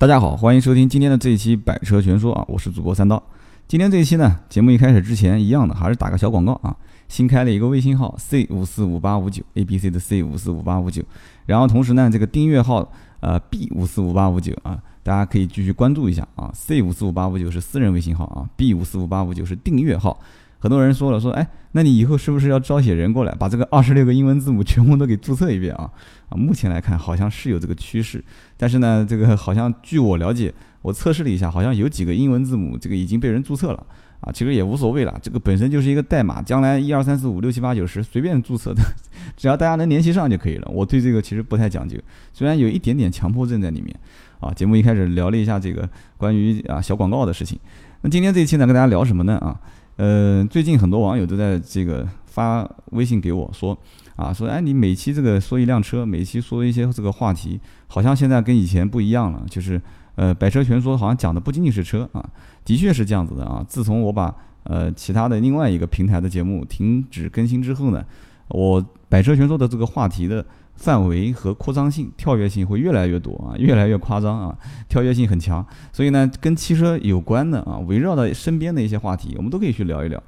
大家好，欢迎收听今天的这一期《百车全说》啊，我是主播三刀。今天这一期呢，节目一开始之前一样的，还是打个小广告啊。新开了一个微信号 C 五四五八五九 A B C 的 C 五四五八五九，然后同时呢，这个订阅号呃 B 五四五八五九啊，大家可以继续关注一下啊。C 五四五八五九是私人微信号啊，B 五四五八五九是订阅号。很多人说了说，哎，那你以后是不是要招写人过来，把这个二十六个英文字母全部都给注册一遍啊？啊，目前来看好像是有这个趋势，但是呢，这个好像据我了解，我测试了一下，好像有几个英文字母这个已经被人注册了啊。其实也无所谓了，这个本身就是一个代码，将来一二三四五六七八九十随便注册的，只要大家能联系上就可以了。我对这个其实不太讲究，虽然有一点点强迫症在里面啊。节目一开始聊了一下这个关于啊小广告的事情，那今天这一期呢，跟大家聊什么呢啊？呃，最近很多网友都在这个发微信给我说，啊，说哎，你每期这个说一辆车，每期说一些这个话题，好像现在跟以前不一样了，就是呃，百车全说好像讲的不仅仅是车啊，的确是这样子的啊。自从我把呃其他的另外一个平台的节目停止更新之后呢，我百车全说的这个话题的。范围和扩张性、跳跃性会越来越多啊，越来越夸张啊，跳跃性很强。所以呢，跟汽车有关的啊，围绕的身边的一些话题，我们都可以去聊一聊。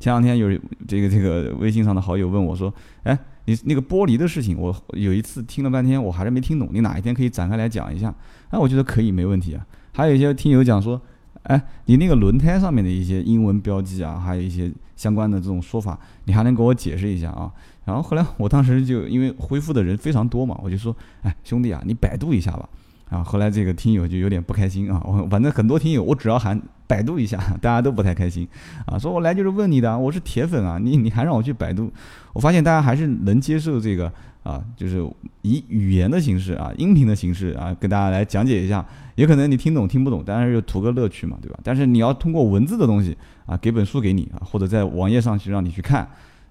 前两天有这个这个微信上的好友问我说：“哎，你那个玻璃的事情，我有一次听了半天，我还是没听懂。你哪一天可以展开来讲一下？”哎，我觉得可以，没问题啊。还有一些听友讲说：“哎，你那个轮胎上面的一些英文标记啊，还有一些相关的这种说法，你还能给我解释一下啊？”然后后来我当时就因为回复的人非常多嘛，我就说，哎兄弟啊，你百度一下吧。啊，后来这个听友就有点不开心啊，我 反正很多听友，我只要喊百度一下，大家都不太开心啊，说我来就是问你的，我是铁粉啊，你你还让我去百度，我发现大家还是能接受这个啊，就是以语言的形式啊，音频的形式啊，跟大家来讲解一下，也可能你听懂听不懂，当然就图个乐趣嘛，对吧？但是你要通过文字的东西啊，给本书给你啊，或者在网页上去让你去看。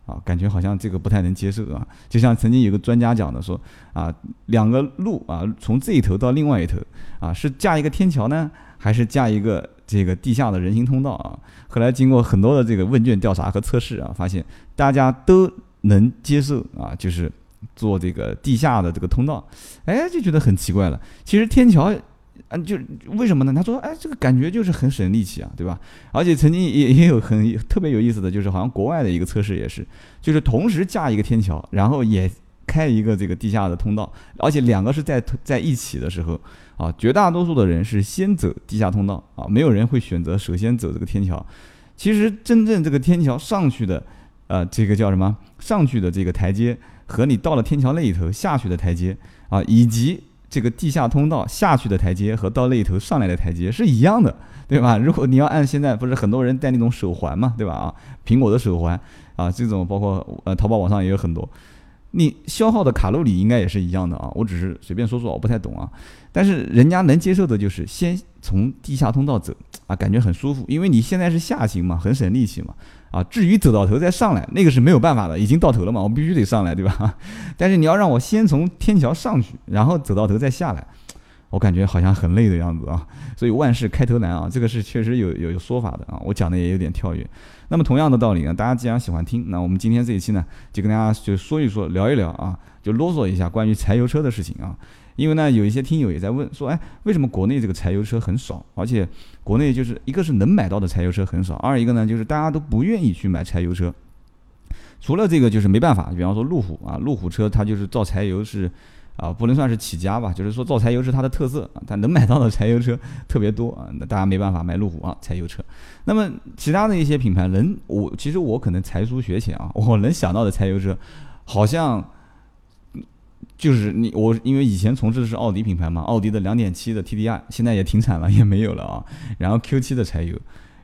啊，感觉好像这个不太能接受啊，就像曾经有个专家讲的说，啊，两个路啊，从这一头到另外一头啊，是架一个天桥呢，还是架一个这个地下的人行通道啊？后来经过很多的这个问卷调查和测试啊，发现大家都能接受啊，就是做这个地下的这个通道，哎，就觉得很奇怪了。其实天桥。嗯，就为什么呢？他说，哎，这个感觉就是很省力气啊，对吧？而且曾经也也有很特别有意思的就是，好像国外的一个测试也是，就是同时架一个天桥，然后也开一个这个地下的通道，而且两个是在在一起的时候，啊，绝大多数的人是先走地下通道啊，没有人会选择首先走这个天桥。其实真正这个天桥上去的，呃，这个叫什么？上去的这个台阶和你到了天桥那一头下去的台阶啊，以及。这个地下通道下去的台阶和到那头上来的台阶是一样的，对吧？如果你要按现在不是很多人戴那种手环嘛，对吧？啊，苹果的手环啊，这种包括呃淘宝网上也有很多，你消耗的卡路里应该也是一样的啊。我只是随便说说，我不太懂啊。但是人家能接受的就是先从地下通道走啊，感觉很舒服，因为你现在是下行嘛，很省力气嘛。啊，至于走到头再上来，那个是没有办法的，已经到头了嘛，我必须得上来，对吧？但是你要让我先从天桥上去，然后走到头再下来，我感觉好像很累的样子啊。所以万事开头难啊，这个是确实有有有说法的啊。我讲的也有点跳跃。那么同样的道理呢，大家既然喜欢听，那我们今天这一期呢，就跟大家就说一说，聊一聊啊，就啰嗦一下关于柴油车的事情啊。因为呢，有一些听友也在问说，哎，为什么国内这个柴油车很少？而且国内就是一个是能买到的柴油车很少，二一个呢就是大家都不愿意去买柴油车。除了这个就是没办法，比方说路虎啊，路虎车它就是造柴油是啊，不能算是起家吧，就是说造柴油是它的特色啊，它能买到的柴油车特别多啊，那大家没办法买路虎啊柴油车。那么其他的一些品牌能我其实我可能才疏学浅啊，我能想到的柴油车好像。就是你我，因为以前从事的是奥迪品牌嘛，奥迪的两点七的 TDI 现在也停产了，也没有了啊。然后 Q 七的柴油，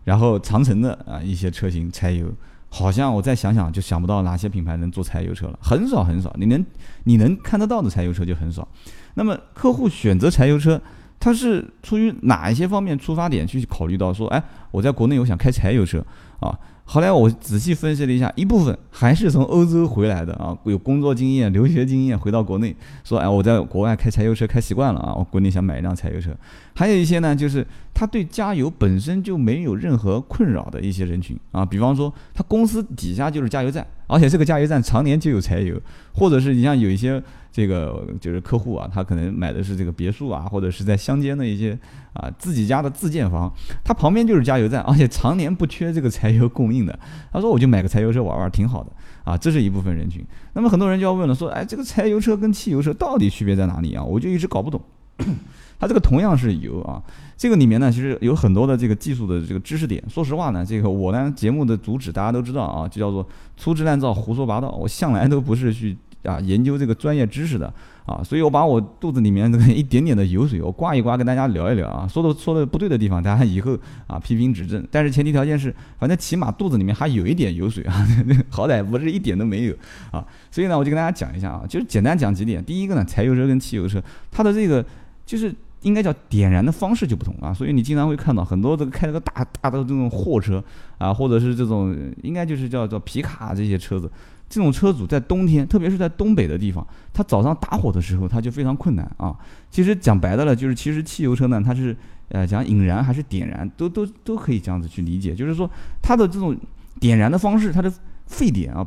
然后长城的啊一些车型柴油，好像我再想想就想不到哪些品牌能做柴油车了，很少很少。你能你能看得到的柴油车就很少。那么客户选择柴油车，他是出于哪一些方面出发点去考虑到说，哎，我在国内我想开柴油车啊？后来我仔细分析了一下，一部分还是从欧洲回来的啊，有工作经验、留学经验，回到国内说，哎，我在国外开柴油车开习惯了啊，我国内想买一辆柴油车。还有一些呢，就是他对加油本身就没有任何困扰的一些人群啊，比方说他公司底下就是加油站，而且这个加油站常年就有柴油，或者是你像有一些。这个就是客户啊，他可能买的是这个别墅啊，或者是在乡间的一些啊自己家的自建房，他旁边就是加油站，而且常年不缺这个柴油供应的。他说我就买个柴油车玩玩，挺好的啊。这是一部分人群。那么很多人就要问了，说哎，这个柴油车跟汽油车到底区别在哪里啊？我就一直搞不懂。它这个同样是油啊，这个里面呢其实有很多的这个技术的这个知识点。说实话呢，这个我呢节目的主旨大家都知道啊，就叫做粗制滥造、胡说八道。我向来都不是去。啊，研究这个专业知识的啊，所以我把我肚子里面这个一点点的油水，我刮一刮，跟大家聊一聊啊。说的说的不对的地方，大家以后啊批评指正。但是前提条件是，反正起码肚子里面还有一点油水啊，好歹不是一点都没有啊。所以呢，我就跟大家讲一下啊，就是简单讲几点。第一个呢，柴油车跟汽油车，它的这个就是应该叫点燃的方式就不同啊。所以你经常会看到很多这个开这个大大的这种货车啊，或者是这种应该就是叫叫皮卡这些车子。这种车主在冬天，特别是在东北的地方，他早上打火的时候，他就非常困难啊。其实讲白的了，就是其实汽油车呢，它是呃讲引燃还是点燃，都都都可以这样子去理解。就是说它的这种点燃的方式，它的沸点啊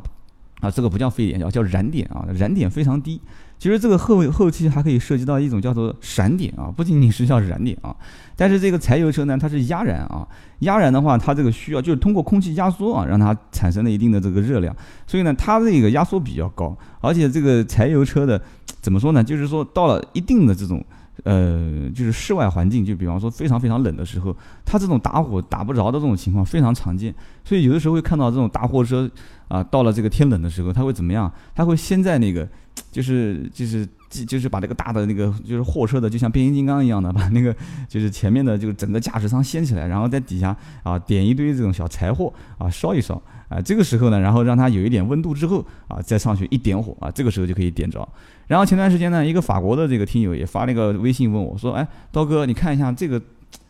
啊，这个不叫沸点，叫叫燃点啊，燃点非常低。其实这个后后期还可以涉及到一种叫做闪点啊，不仅仅是叫燃点啊。但是这个柴油车呢，它是压燃啊，压燃的话，它这个需要就是通过空气压缩啊，让它产生了一定的这个热量，所以呢，它这个压缩比较高，而且这个柴油车的怎么说呢？就是说到了一定的这种呃，就是室外环境，就比方说非常非常冷的时候，它这种打火打不着的这种情况非常常见，所以有的时候会看到这种大货车啊，到了这个天冷的时候，它会怎么样？它会先在那个。就是就是就是把这个大的那个就是货车的，就像变形金刚一样的，把那个就是前面的就整个驾驶舱掀起来，然后在底下啊点一堆这种小柴火啊烧一烧啊，这个时候呢，然后让它有一点温度之后啊，再上去一点火啊，这个时候就可以点着。然后前段时间呢，一个法国的这个听友也发了一个微信问我说：“哎，刀哥，你看一下这个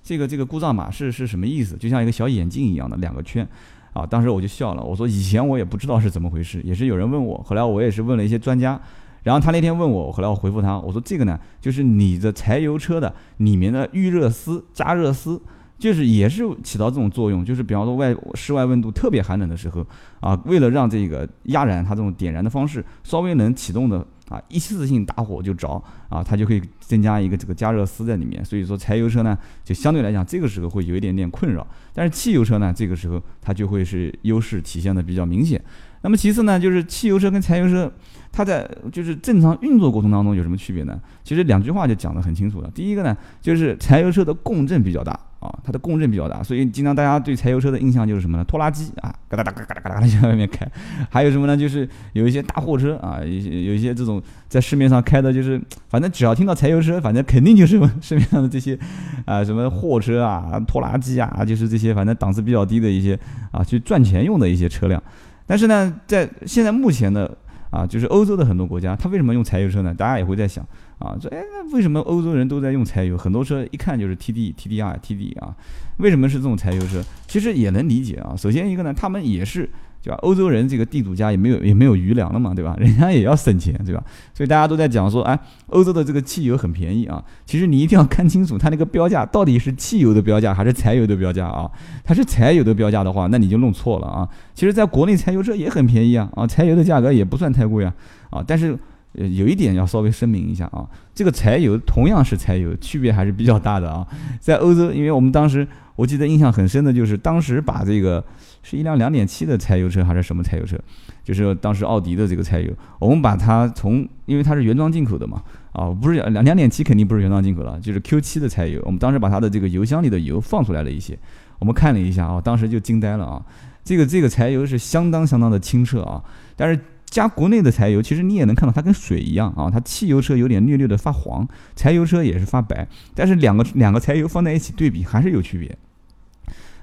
这个这个故障码是是什么意思？就像一个小眼镜一样的两个圈。”啊，当时我就笑了，我说以前我也不知道是怎么回事，也是有人问我，后来我也是问了一些专家，然后他那天问我，后来我回复他，我说这个呢，就是你的柴油车的里面的预热丝、加热丝，就是也是起到这种作用，就是比方说外室外温度特别寒冷的时候，啊，为了让这个压燃它这种点燃的方式稍微能启动的。啊，一次性打火就着啊，它就可以增加一个这个加热丝在里面，所以说柴油车呢，就相对来讲这个时候会有一点点困扰，但是汽油车呢，这个时候它就会是优势体现的比较明显。那么其次呢，就是汽油车跟柴油车，它在就是正常运作过程当中有什么区别呢？其实两句话就讲得很清楚了。第一个呢，就是柴油车的共振比较大。啊，它的共振比较大，所以经常大家对柴油车的印象就是什么呢？拖拉机啊，嘎哒哒嘎哒嘎哒嘎哒向外面开。还有什么呢？就是有一些大货车啊，有有一些这种在市面上开的，就是反正只要听到柴油车，反正肯定就是市面上的这些啊，什么货车啊、拖拉机啊，就是这些反正档次比较低的一些啊，去赚钱用的一些车辆。但是呢，在现在目前的啊，就是欧洲的很多国家，它为什么用柴油车呢？大家也会在想。啊，说哎，那为什么欧洲人都在用柴油？很多车一看就是 T D T D R T D 啊，为什么是这种柴油车？其实也能理解啊。首先一个呢，他们也是，对吧？欧洲人这个地主家也没有也没有余粮了嘛，对吧？人家也要省钱，对吧？所以大家都在讲说，哎，欧洲的这个汽油很便宜啊。其实你一定要看清楚它那个标价到底是汽油的标价还是柴油的标价啊。它是柴油的标价的话，那你就弄错了啊。其实在国内柴油车也很便宜啊，啊，柴油的价格也不算太贵啊，啊，但是。呃，有一点要稍微声明一下啊，这个柴油同样是柴油，区别还是比较大的啊。在欧洲，因为我们当时我记得印象很深的就是，当时把这个是一辆两点七的柴油车还是什么柴油车，就是当时奥迪的这个柴油，我们把它从因为它是原装进口的嘛，啊，不是两两点七肯定不是原装进口了，就是 Q 七的柴油，我们当时把它的这个油箱里的油放出来了一些，我们看了一下啊，当时就惊呆了啊，这个这个柴油是相当相当的清澈啊，但是。加国内的柴油，其实你也能看到它跟水一样啊，它汽油车有点略略的发黄，柴油车也是发白，但是两个两个柴油放在一起对比还是有区别，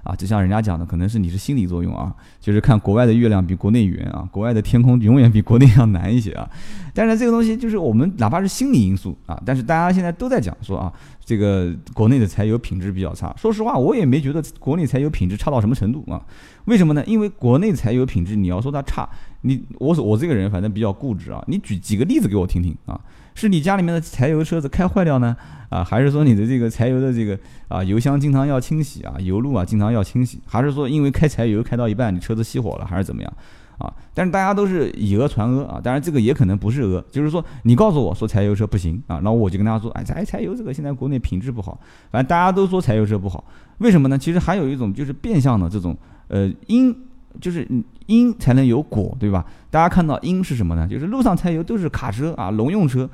啊，就像人家讲的，可能是你是心理作用啊，就是看国外的月亮比国内圆啊，国外的天空永远比国内要蓝一些啊。但是这个东西就是我们哪怕是心理因素啊，但是大家现在都在讲说啊，这个国内的柴油品质比较差。说实话，我也没觉得国内柴油品质差到什么程度啊。为什么呢？因为国内柴油品质，你要说它差，你我我这个人反正比较固执啊，你举几个例子给我听听啊。是你家里面的柴油车子开坏掉呢？啊，还是说你的这个柴油的这个啊油箱经常要清洗啊，油路啊经常要清洗？还是说因为开柴油开到一半你车子熄火了，还是怎么样？啊，但是大家都是以讹传讹啊，当然这个也可能不是讹，就是说你告诉我说柴油车不行啊，然后我就跟大家说，哎，柴柴油这个现在国内品质不好，反正大家都说柴油车不好，为什么呢？其实还有一种就是变相的这种呃因。就是因才能有果，对吧？大家看到因是什么呢？就是路上柴油都是卡车啊，农用车，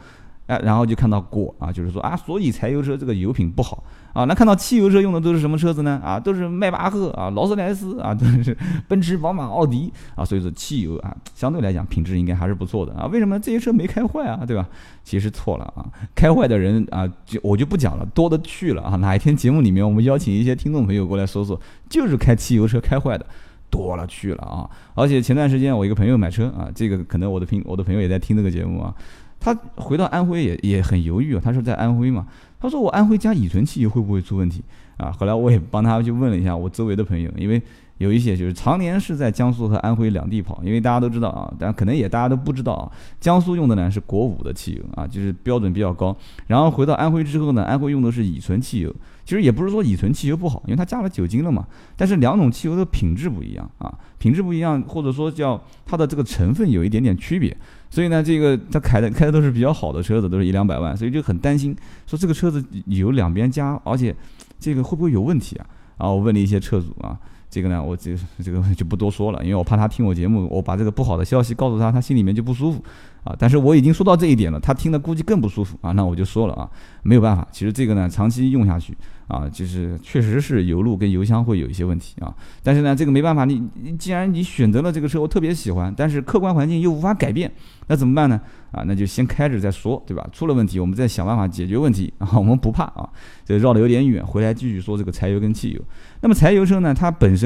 哎，然后就看到果啊，就是说啊，所以柴油车这个油品不好啊。那看到汽油车用的都是什么车子呢？啊，都是迈巴赫啊，劳斯莱斯啊，都是 奔驰、宝马、奥迪啊。所以说汽油啊，相对来讲品质应该还是不错的啊。为什么这些车没开坏啊？对吧？其实错了啊，开坏的人啊，就我就不讲了，多的去了啊。哪一天节目里面我们邀请一些听众朋友过来说说，就是开汽油车开坏的。多了去了啊！而且前段时间我一个朋友买车啊，这个可能我的朋我的朋友也在听这个节目啊，他回到安徽也也很犹豫啊。他说在安徽嘛，他说我安徽加乙醇汽油会不会出问题啊？后来我也帮他去问了一下我周围的朋友，因为有一些就是常年是在江苏和安徽两地跑，因为大家都知道啊，但可能也大家都不知道啊，江苏用的呢是国五的汽油啊，就是标准比较高。然后回到安徽之后呢，安徽用的是乙醇汽油。其实也不是说乙醇汽油不好，因为它加了酒精了嘛。但是两种汽油的品质不一样啊，品质不一样，或者说叫它的这个成分有一点点区别。所以呢，这个他开的开的都是比较好的车子，都是一两百万，所以就很担心，说这个车子有两边加，而且这个会不会有问题啊？啊，我问了一些车主啊，这个呢，我这这个就不多说了，因为我怕他听我节目，我把这个不好的消息告诉他，他心里面就不舒服。啊，但是我已经说到这一点了，他听了估计更不舒服啊。那我就说了啊，没有办法，其实这个呢，长期用下去啊，就是确实是油路跟油箱会有一些问题啊。但是呢，这个没办法，你你既然你选择了这个车，我特别喜欢，但是客观环境又无法改变，那怎么办呢？啊，那就先开着再说，对吧？出了问题，我们再想办法解决问题啊。我们不怕啊，这绕的有点远，回来继续说这个柴油跟汽油。那么柴油车呢，它本身。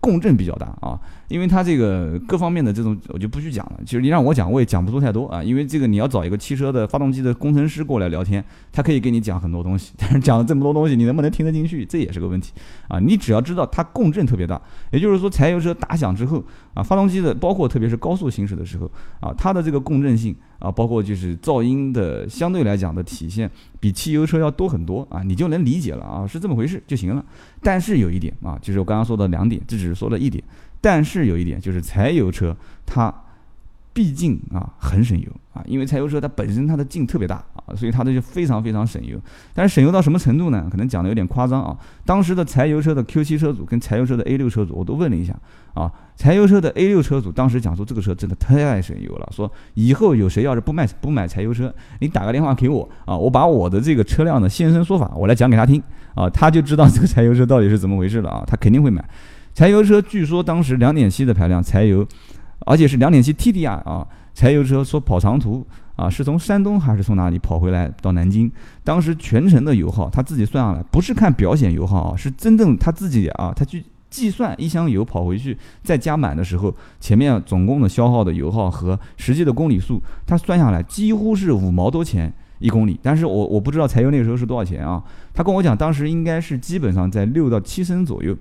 共振比较大啊，因为它这个各方面的这种我就不去讲了。其实你让我讲，我也讲不出太多啊。因为这个你要找一个汽车的发动机的工程师过来聊天，他可以给你讲很多东西。但是讲了这么多东西，你能不能听得进去，这也是个问题啊。你只要知道它共振特别大，也就是说柴油车打响之后啊，发动机的包括特别是高速行驶的时候啊，它的这个共振性啊，包括就是噪音的相对来讲的体现比汽油车要多很多啊，你就能理解了啊，是这么回事就行了。但是有一点啊，就是我刚刚说的两点，这只是说了一点。但是有一点，就是柴油车它毕竟啊很省油啊，因为柴油车它本身它的劲特别大啊，所以它的就非常非常省油。但是省油到什么程度呢？可能讲的有点夸张啊。当时的柴油车的 Q7 车主跟柴油车的 A6 车主，我都问了一下啊。柴油车的 A6 车主当时讲说，这个车真的太省油了，说以后有谁要是不卖不买柴油车，你打个电话给我啊，我把我的这个车辆的现身说法我来讲给他听。啊，他就知道这个柴油车到底是怎么回事了啊，他肯定会买。柴油车据说当时两点七的排量柴油，而且是两点七 TDI 啊，柴油车说跑长途啊，是从山东还是从哪里跑回来到南京？当时全程的油耗他自己算下来，不是看表显油耗啊，是真正他自己啊，他去计算一箱油跑回去再加满的时候，前面总共的消耗的油耗和实际的公里数，他算下来几乎是五毛多钱。一公里，但是我我不知道柴油那个时候是多少钱啊？他跟我讲，当时应该是基本上在六到七升左右，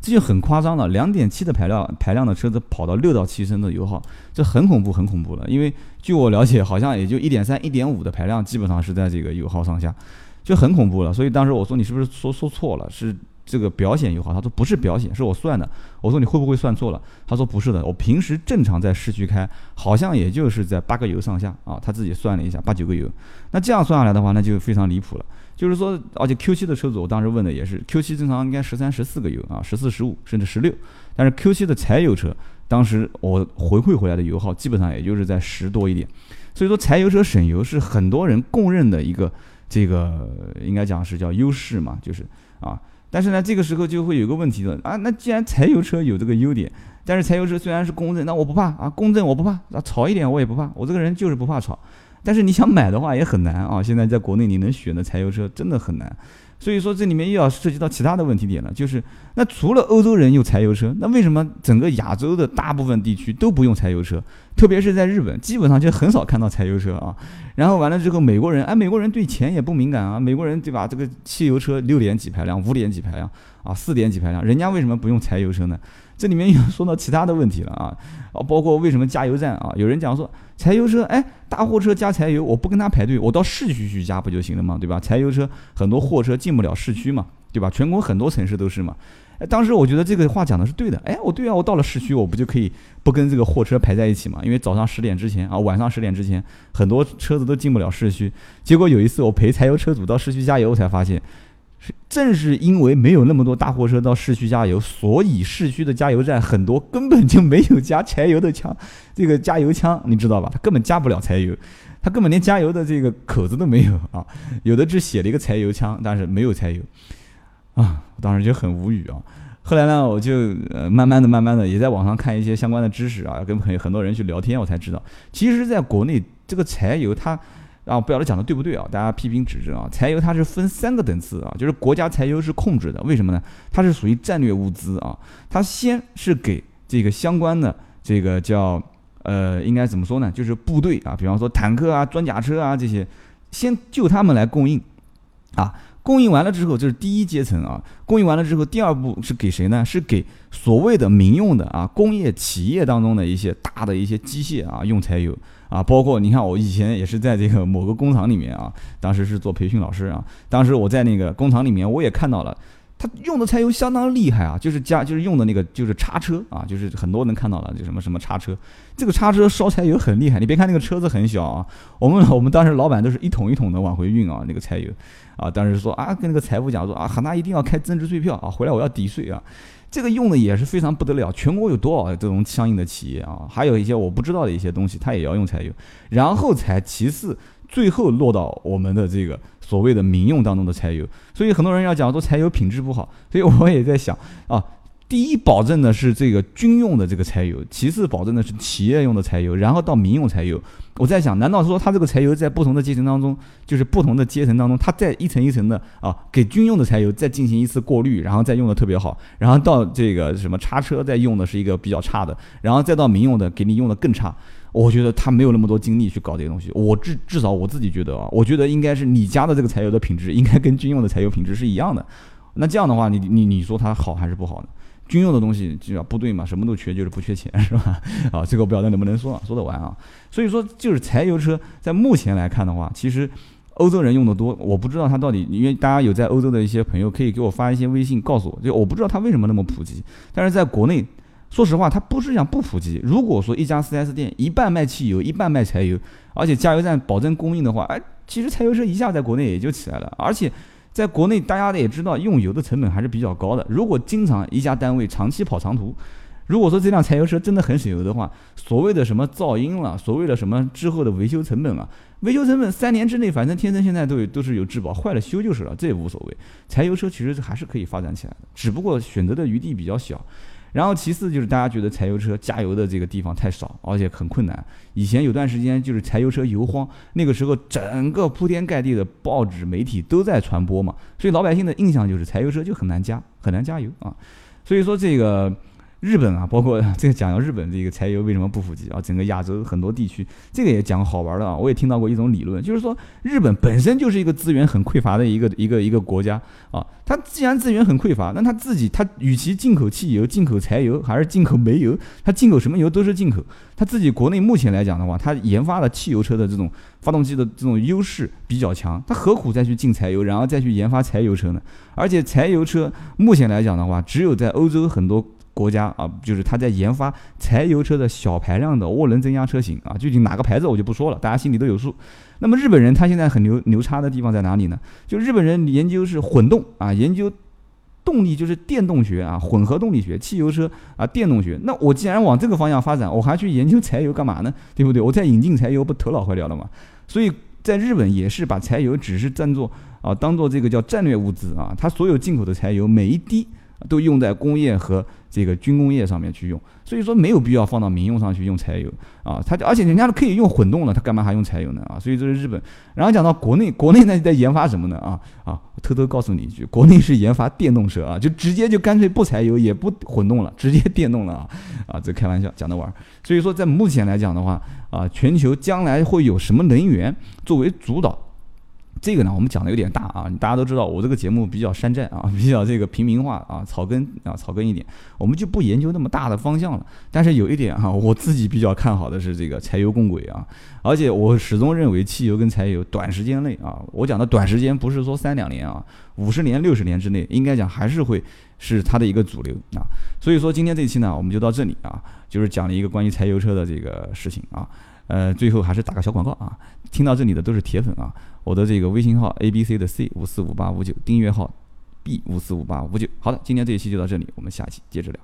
这就很夸张了。两点七的排量排量的车子跑到六到七升的油耗，这很恐怖，很恐怖了。因为据我了解，好像也就一点三、一点五的排量，基本上是在这个油耗上下，就很恐怖了。所以当时我说你是不是说说错了？是。这个表显油耗，他说不是表显，是我算的。我说你会不会算错了？他说不是的，我平时正常在市区开，好像也就是在八个油上下啊。他自己算了一下，八九个油。那这样算下来的话，那就非常离谱了。就是说，而且 Q7 的车主，我当时问的也是，Q7 正常应该十三、十四个油啊，十四、十五甚至十六。但是 Q7 的柴油车，当时我回馈回来的油耗基本上也就是在十多一点。所以说，柴油车省油是很多人公认的一个这个应该讲是叫优势嘛，就是啊。但是呢，这个时候就会有个问题了啊！那既然柴油车有这个优点，但是柴油车虽然是公正，那我不怕啊，公正我不怕，啊吵一点我也不怕，我这个人就是不怕吵。但是你想买的话也很难啊。现在在国内你能选的柴油车真的很难。所以说这里面又要涉及到其他的问题点了，就是那除了欧洲人用柴油车，那为什么整个亚洲的大部分地区都不用柴油车？特别是在日本，基本上就很少看到柴油车啊。然后完了之后，美国人，哎，美国人对钱也不敏感啊，美国人对吧？这个汽油车六点几排量，五点几排量啊，四点几排量，人家为什么不用柴油车呢？这里面又说到其他的问题了啊，啊，包括为什么加油站啊？有人讲说柴油车，哎，大货车加柴油，我不跟他排队，我到市区去加不就行了吗？对吧？柴油车很多货车进不了市区嘛，对吧？全国很多城市都是嘛。哎，当时我觉得这个话讲的是对的。哎，我对啊，我到了市区，我不就可以不跟这个货车排在一起嘛？因为早上十点之前啊，晚上十点之前，很多车子都进不了市区。结果有一次我陪柴油车主到市区加油，才发现。正是因为没有那么多大货车到市区加油，所以市区的加油站很多根本就没有加柴油的枪，这个加油枪你知道吧？它根本加不了柴油，它根本连加油的这个口子都没有啊！有的只写了一个柴油枪，但是没有柴油啊！我当时就很无语啊。后来呢，我就呃慢慢的、慢慢的也在网上看一些相关的知识啊，跟很很多人去聊天，我才知道，其实在国内这个柴油它。啊，不晓得讲的对不对啊？大家批评指正啊！柴油它是分三个等次啊，就是国家柴油是控制的，为什么呢？它是属于战略物资啊，它先是给这个相关的这个叫呃，应该怎么说呢？就是部队啊，比方说坦克啊、装甲车啊这些，先就他们来供应啊。供应完了之后，这是第一阶层啊。供应完了之后，第二步是给谁呢？是给所谓的民用的啊，工业企业当中的一些大的一些机械啊，用柴油啊。包括你看，我以前也是在这个某个工厂里面啊，当时是做培训老师啊。当时我在那个工厂里面，我也看到了。他用的柴油相当厉害啊，就是加就是用的那个就是叉车啊，就是很多能看到了，就什么什么叉车，这个叉车烧柴油很厉害。你别看那个车子很小啊，我们我们当时老板都是一桶一桶的往回运啊，那个柴油啊，当时说啊跟那个财务讲说啊，喊他一定要开增值税票啊，回来我要抵税啊，这个用的也是非常不得了。全国有多少这种相应的企业啊？还有一些我不知道的一些东西，它也要用柴油，然后才其次，最后落到我们的这个。所谓的民用当中的柴油，所以很多人要讲说柴油品质不好，所以我也在想啊，第一保证的是这个军用的这个柴油，其次保证的是企业用的柴油，然后到民用柴油。我在想，难道说它这个柴油在不同的阶层当中，就是不同的阶层当中，它在一层一层的啊，给军用的柴油再进行一次过滤，然后再用的特别好，然后到这个什么叉车再用的是一个比较差的，然后再到民用的给你用的更差。我觉得他没有那么多精力去搞这些东西。我至至少我自己觉得啊，我觉得应该是你家的这个柴油的品质应该跟军用的柴油品质是一样的。那这样的话，你你你说它好还是不好呢？军用的东西就要部队嘛，什么都缺，就是不缺钱，是吧？啊，这个我不晓得能不能说说得完啊。所以说，就是柴油车在目前来看的话，其实欧洲人用的多。我不知道它到底，因为大家有在欧洲的一些朋友可以给我发一些微信告诉我，就我不知道它为什么那么普及。但是在国内。说实话，它不是讲不普及。如果说一家 4S 店一半卖汽油，一半卖柴油，而且加油站保证供应的话，哎，其实柴油车一下在国内也就起来了。而且，在国内大家也知道，用油的成本还是比较高的。如果经常一家单位长期跑长途，如果说这辆柴油车真的很省油的话，所谓的什么噪音了，所谓的什么之后的维修成本啊，维修成本三年之内，反正天生现在都有都是有质保，坏了修就是了，这也无所谓。柴油车其实还是可以发展起来的，只不过选择的余地比较小。然后其次就是大家觉得柴油车加油的这个地方太少，而且很困难。以前有段时间就是柴油车油荒，那个时候整个铺天盖地的报纸媒体都在传播嘛，所以老百姓的印象就是柴油车就很难加，很难加油啊。所以说这个。日本啊，包括这个讲到日本这个柴油为什么不普及啊？整个亚洲很多地区，这个也讲好玩的啊。我也听到过一种理论，就是说日本本身就是一个资源很匮乏的一个 一个一个国家啊。它既然资源很匮乏，那它自己它与其进口汽油、进口柴油，还是进口煤油，它进口什么油都是进口。它自己国内目前来讲的话，它研发的汽油车的这种发动机的这种优势比较强，它何苦再去进柴油，然后再去研发柴油车呢？而且柴油车目前来讲的话，只有在欧洲很多。国家啊，就是他在研发柴油车的小排量的涡轮增压车型啊，具体哪个牌子我就不说了，大家心里都有数。那么日本人他现在很牛牛叉的地方在哪里呢？就日本人研究是混动啊，研究动力就是电动学啊，混合动力学，汽油车啊，电动学。那我既然往这个方向发展，我还去研究柴油干嘛呢？对不对？我再引进柴油，不头脑坏掉了吗？所以在日本也是把柴油只是当做啊，当做这个叫战略物资啊，它所有进口的柴油每一滴。都用在工业和这个军工业上面去用，所以说没有必要放到民用上去用柴油啊。它而且人家都可以用混动了，它干嘛还用柴油呢啊？所以这是日本。然后讲到国内，国内呢在研发什么呢啊啊？偷偷告诉你一句，国内是研发电动车啊，就直接就干脆不柴油也不混动了，直接电动了啊啊！这开玩笑讲的玩儿。所以说在目前来讲的话啊，全球将来会有什么能源作为主导？这个呢，我们讲的有点大啊，大家都知道我这个节目比较山寨啊，比较这个平民化啊，草根啊，草根一点，我们就不研究那么大的方向了。但是有一点哈，我自己比较看好的是这个柴油共轨啊，而且我始终认为汽油跟柴油短时间内啊，我讲的短时间不是说三两年啊，五十年、六十年之内，应该讲还是会是它的一个主流啊。所以说今天这期呢，我们就到这里啊，就是讲了一个关于柴油车的这个事情啊。呃，最后还是打个小广告啊！听到这里的都是铁粉啊！我的这个微信号 A B C 的 C 五四五八五九，订阅号 B 五四五八五九。好的，今天这一期就到这里，我们下期接着聊。